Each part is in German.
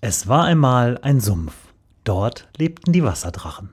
Es war einmal ein Sumpf. Dort lebten die Wasserdrachen.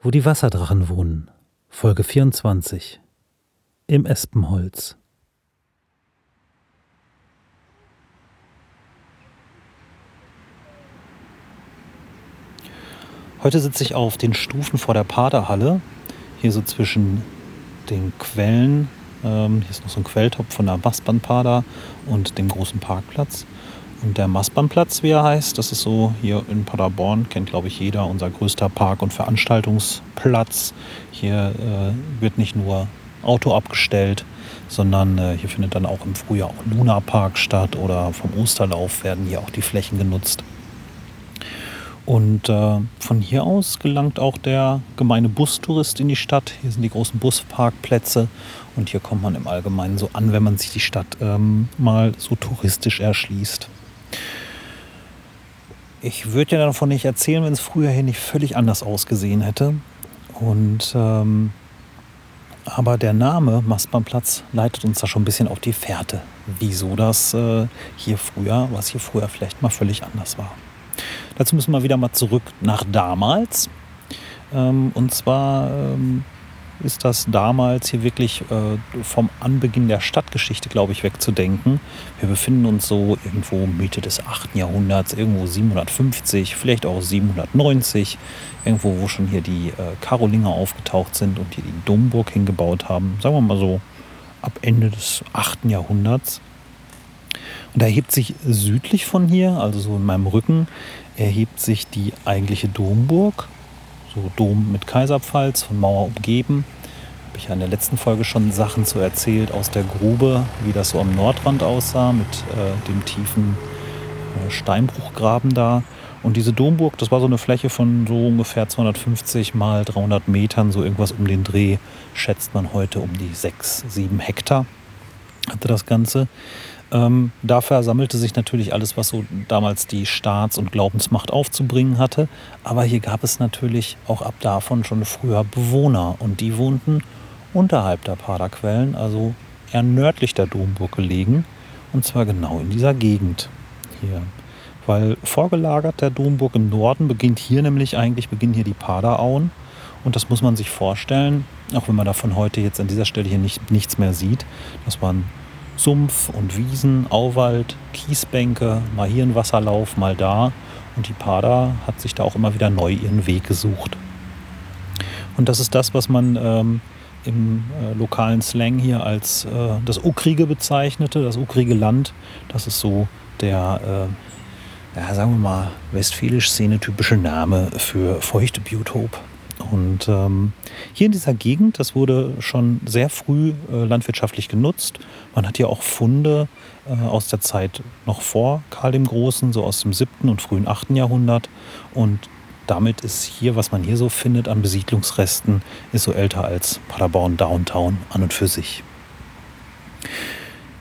Wo die Wasserdrachen wohnen. Folge 24. Im Espenholz. Heute sitze ich auf den Stufen vor der Paderhalle, hier so zwischen den Quellen. Ähm, hier ist noch so ein Quelltopf von der Mastbahnpader und dem großen Parkplatz. Und der Mastbahnplatz, wie er heißt, das ist so hier in Paderborn, kennt glaube ich jeder, unser größter Park- und Veranstaltungsplatz. Hier äh, wird nicht nur Auto abgestellt, sondern äh, hier findet dann auch im Frühjahr auch Luna Park statt oder vom Osterlauf werden hier auch die Flächen genutzt. Und äh, von hier aus gelangt auch der gemeine Bustourist in die Stadt. Hier sind die großen Busparkplätze und hier kommt man im Allgemeinen so an, wenn man sich die Stadt ähm, mal so touristisch erschließt. Ich würde ja davon nicht erzählen, wenn es früher hier nicht völlig anders ausgesehen hätte. Und ähm, aber der Name Mastbahnplatz leitet uns da schon ein bisschen auf die Fährte. Wieso das äh, hier früher, was hier früher vielleicht mal völlig anders war. Dazu müssen wir wieder mal zurück nach damals. Ähm, und zwar ähm, ist das damals hier wirklich äh, vom Anbeginn der Stadtgeschichte, glaube ich, wegzudenken. Wir befinden uns so irgendwo Mitte des 8. Jahrhunderts, irgendwo 750, vielleicht auch 790, irgendwo, wo schon hier die äh, Karolinger aufgetaucht sind und hier die Domburg hingebaut haben. Sagen wir mal so ab Ende des 8. Jahrhunderts. Und da erhebt sich südlich von hier, also so in meinem Rücken, erhebt sich die eigentliche Domburg. So Dom mit Kaiserpfalz, von Mauer umgeben. Habe ich ja in der letzten Folge schon Sachen zu erzählt aus der Grube, wie das so am Nordrand aussah mit äh, dem tiefen äh, Steinbruchgraben da. Und diese Domburg, das war so eine Fläche von so ungefähr 250 mal 300 Metern, so irgendwas um den Dreh, schätzt man heute um die 6, 7 Hektar hatte das Ganze. Ähm, dafür sammelte sich natürlich alles, was so damals die Staats- und Glaubensmacht aufzubringen hatte. Aber hier gab es natürlich auch ab davon schon früher Bewohner und die wohnten unterhalb der Paderquellen, also eher nördlich der Domburg gelegen. Und zwar genau in dieser Gegend hier. Weil vorgelagert der Domburg im Norden beginnt hier nämlich eigentlich, beginnen hier die Paderauen. Und das muss man sich vorstellen, auch wenn man davon heute jetzt an dieser Stelle hier nicht, nichts mehr sieht. Das waren Sumpf und Wiesen, Auwald, Kiesbänke, mal hier ein Wasserlauf, mal da. Und die Pader hat sich da auch immer wieder neu ihren Weg gesucht. Und das ist das, was man ähm, im äh, lokalen Slang hier als äh, das Ukrige bezeichnete, das Ukrige Land. Das ist so der, äh, ja, sagen wir mal, westfälisch-szene-typische Name für feuchte Biotop. Und ähm, hier in dieser Gegend, das wurde schon sehr früh äh, landwirtschaftlich genutzt. Man hat hier auch Funde äh, aus der Zeit noch vor Karl dem Großen, so aus dem 7. und frühen 8. Jahrhundert. Und damit ist hier, was man hier so findet an Besiedlungsresten, ist so älter als Paderborn Downtown an und für sich.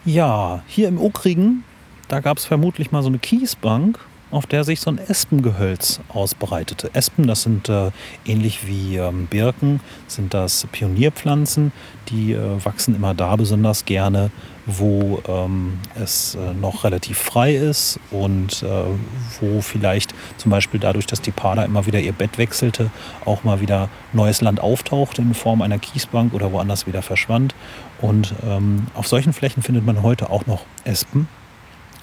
Ja, hier im Okrigen, da gab es vermutlich mal so eine Kiesbank auf der sich so ein Espengehölz ausbreitete. Espen, das sind äh, ähnlich wie ähm, Birken, sind das Pionierpflanzen, die äh, wachsen immer da besonders gerne, wo ähm, es äh, noch relativ frei ist und äh, wo vielleicht zum Beispiel dadurch, dass die Pada immer wieder ihr Bett wechselte, auch mal wieder neues Land auftauchte in Form einer Kiesbank oder woanders wieder verschwand. Und ähm, auf solchen Flächen findet man heute auch noch Espen.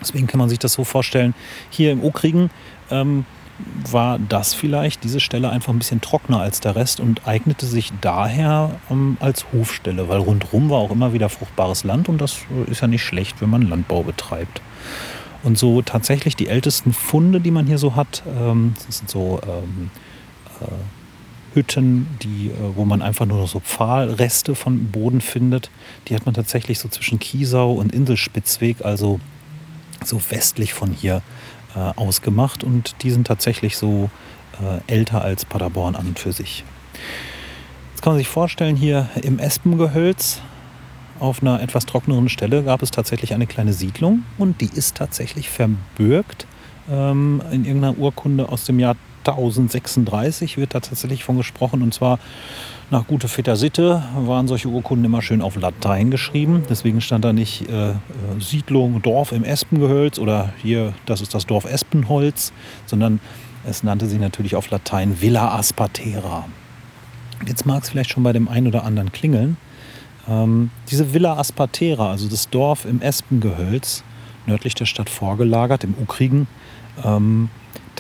Deswegen kann man sich das so vorstellen, hier im Okrigen ähm, war das vielleicht, diese Stelle einfach ein bisschen trockener als der Rest und eignete sich daher ähm, als Hofstelle, weil rundherum war auch immer wieder fruchtbares Land und das äh, ist ja nicht schlecht, wenn man Landbau betreibt. Und so tatsächlich die ältesten Funde, die man hier so hat, ähm, das sind so ähm, äh, Hütten, die, äh, wo man einfach nur noch so Pfahlreste von Boden findet. Die hat man tatsächlich so zwischen Kiesau und Inselspitzweg, also so westlich von hier äh, ausgemacht und die sind tatsächlich so äh, älter als Paderborn an und für sich. Jetzt kann man sich vorstellen, hier im Espengehölz auf einer etwas trockeneren Stelle gab es tatsächlich eine kleine Siedlung und die ist tatsächlich verbürgt Ähm, in irgendeiner Urkunde aus dem Jahr 1036 wird da tatsächlich von gesprochen. Und zwar nach gute Vetter Sitte waren solche Urkunden immer schön auf Latein geschrieben. Deswegen stand da nicht äh, äh, Siedlung, Dorf im Espengehölz oder hier, das ist das Dorf Espenholz, sondern es nannte sich natürlich auf Latein Villa Aspatera. Jetzt mag es vielleicht schon bei dem einen oder anderen klingeln. Ähm, diese Villa Aspatera, also das Dorf im Espengehölz, nördlich der Stadt vorgelagert, im Ukrigen, ähm,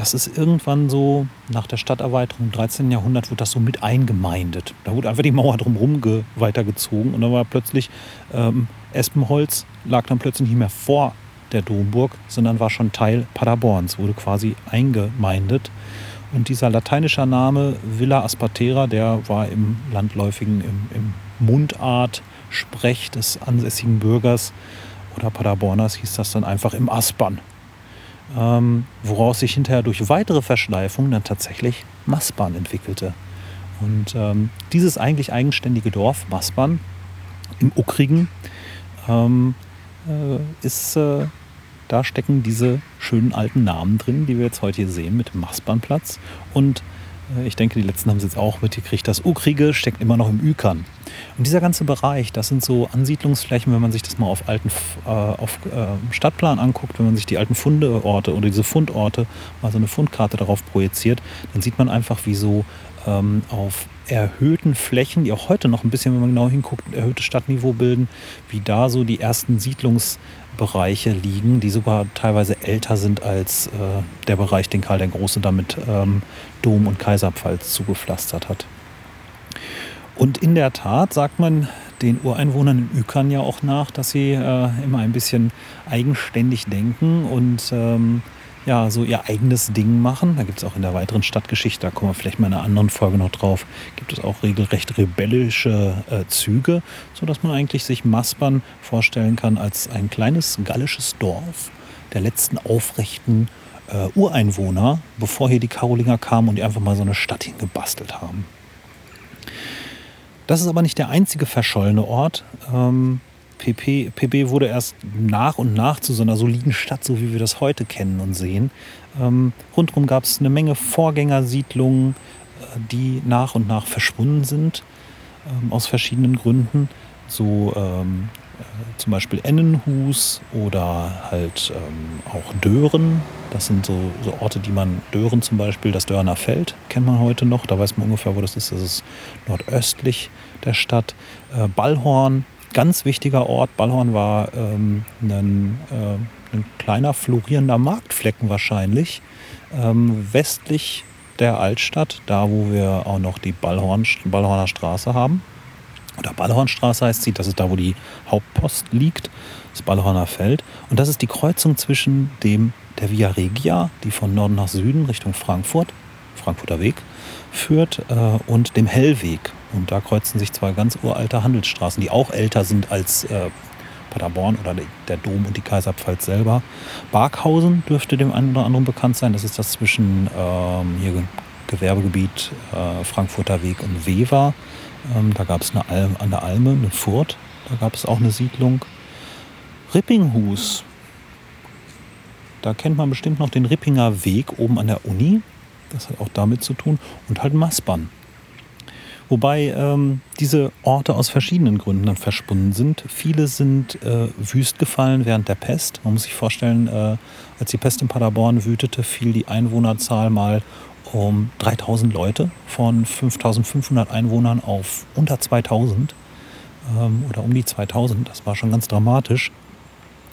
das ist irgendwann so nach der Stadterweiterung im 13. Jahrhundert wurde das so mit eingemeindet. Da wurde einfach die Mauer drumherum weitergezogen und dann war plötzlich ähm, Espenholz lag dann plötzlich nicht mehr vor der Domburg, sondern war schon Teil Paderborns, wurde quasi eingemeindet. Und dieser lateinische Name Villa Aspatera, der war im landläufigen, im, im Mundart, Sprech des ansässigen Bürgers oder Paderborners hieß das dann einfach im Aspern ähm, woraus sich hinterher durch weitere Verschleifungen dann tatsächlich Maspern entwickelte. Und ähm, dieses eigentlich eigenständige Dorf, Maspern, im Ukrigen, ähm, äh, ist, äh, da stecken diese schönen alten Namen drin, die wir jetzt heute hier sehen mit dem Maspernplatz. Und ich denke, die letzten haben es jetzt auch mitgekriegt. Das Ukrige steckt immer noch im Ükern. Und dieser ganze Bereich, das sind so Ansiedlungsflächen, wenn man sich das mal auf alten äh, auf, äh, Stadtplan anguckt, wenn man sich die alten Fundeorte oder diese Fundorte mal so eine Fundkarte darauf projiziert, dann sieht man einfach, wie so ähm, auf erhöhten Flächen, die auch heute noch ein bisschen, wenn man genau hinguckt, erhöhtes Stadtniveau bilden, wie da so die ersten Siedlungsbereiche liegen, die sogar teilweise älter sind als äh, der Bereich, den Karl der Große damit ähm, Dom und Kaiserpfalz zugepflastert hat. Und in der Tat sagt man den Ureinwohnern in Ükern ja auch nach, dass sie äh, immer ein bisschen eigenständig denken und ähm, ja, so ihr eigenes Ding machen. Da gibt es auch in der weiteren Stadtgeschichte, da kommen wir vielleicht mal in einer anderen Folge noch drauf, gibt es auch regelrecht rebellische äh, Züge, sodass man eigentlich sich Maspern vorstellen kann als ein kleines gallisches Dorf der letzten aufrechten äh, Ureinwohner, bevor hier die Karolinger kamen und die einfach mal so eine Stadt hingebastelt haben. Das ist aber nicht der einzige verschollene Ort. Ähm, PP, PB wurde erst nach und nach zu so einer soliden Stadt, so wie wir das heute kennen und sehen. Ähm, rundherum gab es eine Menge Vorgängersiedlungen, äh, die nach und nach verschwunden sind, ähm, aus verschiedenen Gründen. So ähm, äh, zum Beispiel Ennenhus oder halt ähm, auch Dören. Das sind so, so, Orte, die man, Dören zum Beispiel, das Dörner Feld kennt man heute noch. Da weiß man ungefähr, wo das ist. Das ist nordöstlich der Stadt. Äh, Ballhorn ganz wichtiger Ort. Ballhorn war ähm, ein, äh, ein, kleiner florierender Marktflecken wahrscheinlich, ähm, westlich der Altstadt, da wo wir auch noch die Ballhorn, Ballhorner Straße haben. Oder Ballhornstraße heißt sie, das ist da, wo die Hauptpost liegt, das Ballhorner Feld. Und das ist die Kreuzung zwischen dem der Via Regia, die von Norden nach Süden Richtung Frankfurt, Frankfurter Weg, führt, äh, und dem Hellweg. Und da kreuzen sich zwei ganz uralte Handelsstraßen, die auch älter sind als äh, Paderborn oder der Dom und die Kaiserpfalz selber. Barkhausen dürfte dem einen oder anderen bekannt sein. Das ist das zwischen ähm, hier Gewerbegebiet äh, Frankfurter Weg und Wever. Ähm, da gab es eine Alm, an der Alme, eine Furt. Da gab es auch eine Siedlung. Rippinghus. Da kennt man bestimmt noch den Rippinger Weg oben an der Uni. Das hat auch damit zu tun. Und halt Maspern. Wobei ähm, diese Orte aus verschiedenen Gründen dann verschwunden sind. Viele sind äh, wüst gefallen während der Pest. Man muss sich vorstellen, äh, als die Pest in Paderborn wütete, fiel die Einwohnerzahl mal um 3000 Leute von 5500 Einwohnern auf unter 2000 ähm, oder um die 2000. Das war schon ganz dramatisch.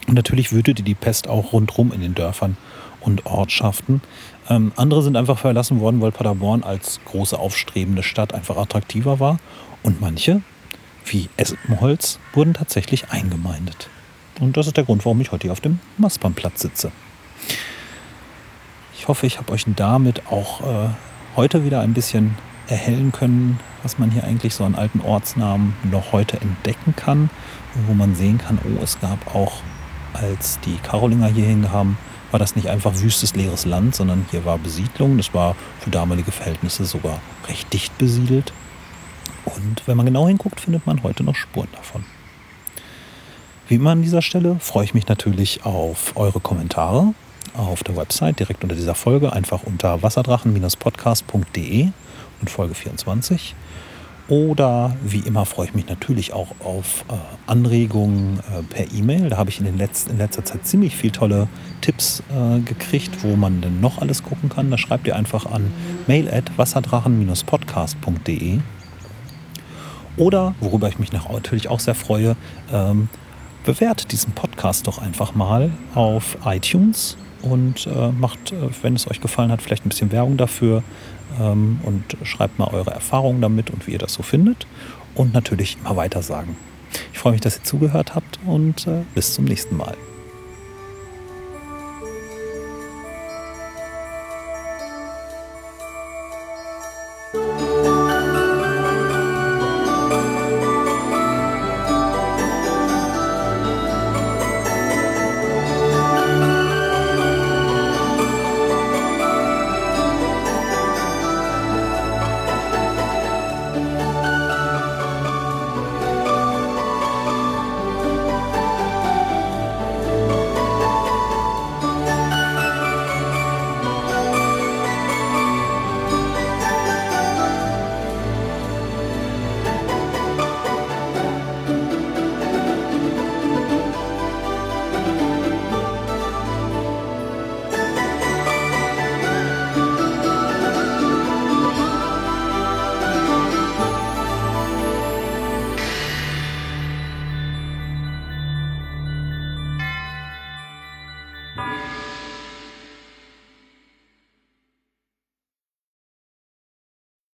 Und natürlich wütete die Pest auch rundherum in den Dörfern und Ortschaften. Ähm, andere sind einfach verlassen worden, weil Paderborn als große aufstrebende Stadt einfach attraktiver war. Und manche, wie Espenholz, wurden tatsächlich eingemeindet. Und das ist der Grund, warum ich heute hier auf dem Maspernplatz sitze. Ich hoffe, ich habe euch damit auch äh, heute wieder ein bisschen erhellen können, was man hier eigentlich so an alten Ortsnamen noch heute entdecken kann. wo man sehen kann, oh, es gab auch, als die Karolinger hierhin haben, war das nicht einfach wüstes, leeres Land, sondern hier war Besiedlung. Das war für damalige Verhältnisse sogar recht dicht besiedelt. Und wenn man genau hinguckt, findet man heute noch Spuren davon. Wie immer an dieser Stelle freue ich mich natürlich auf eure Kommentare. auf der Website direkt unter dieser Folge, einfach unter wasserdrachen-podcast.de und Folge 24. Oder wie immer freue ich mich natürlich auch auf äh, Anregungen äh, per E-Mail. Da habe ich in, den letzten, in letzter Zeit ziemlich viele tolle Tipps äh, gekriegt, wo man denn noch alles gucken kann. Da schreibt ihr einfach an mail at wasserdrachen-podcast.de. Oder, worüber ich mich natürlich auch sehr freue, ähm, bewertet diesen Podcast doch einfach mal auf iTunes und äh, macht, äh, wenn es euch gefallen hat, vielleicht ein bisschen Werbung dafür ähm, und schreibt mal eure Erfahrungen damit und wie ihr das so findet und natürlich immer weiter sagen. Ich freue mich, dass ihr zugehört habt und äh, bis zum nächsten Mal.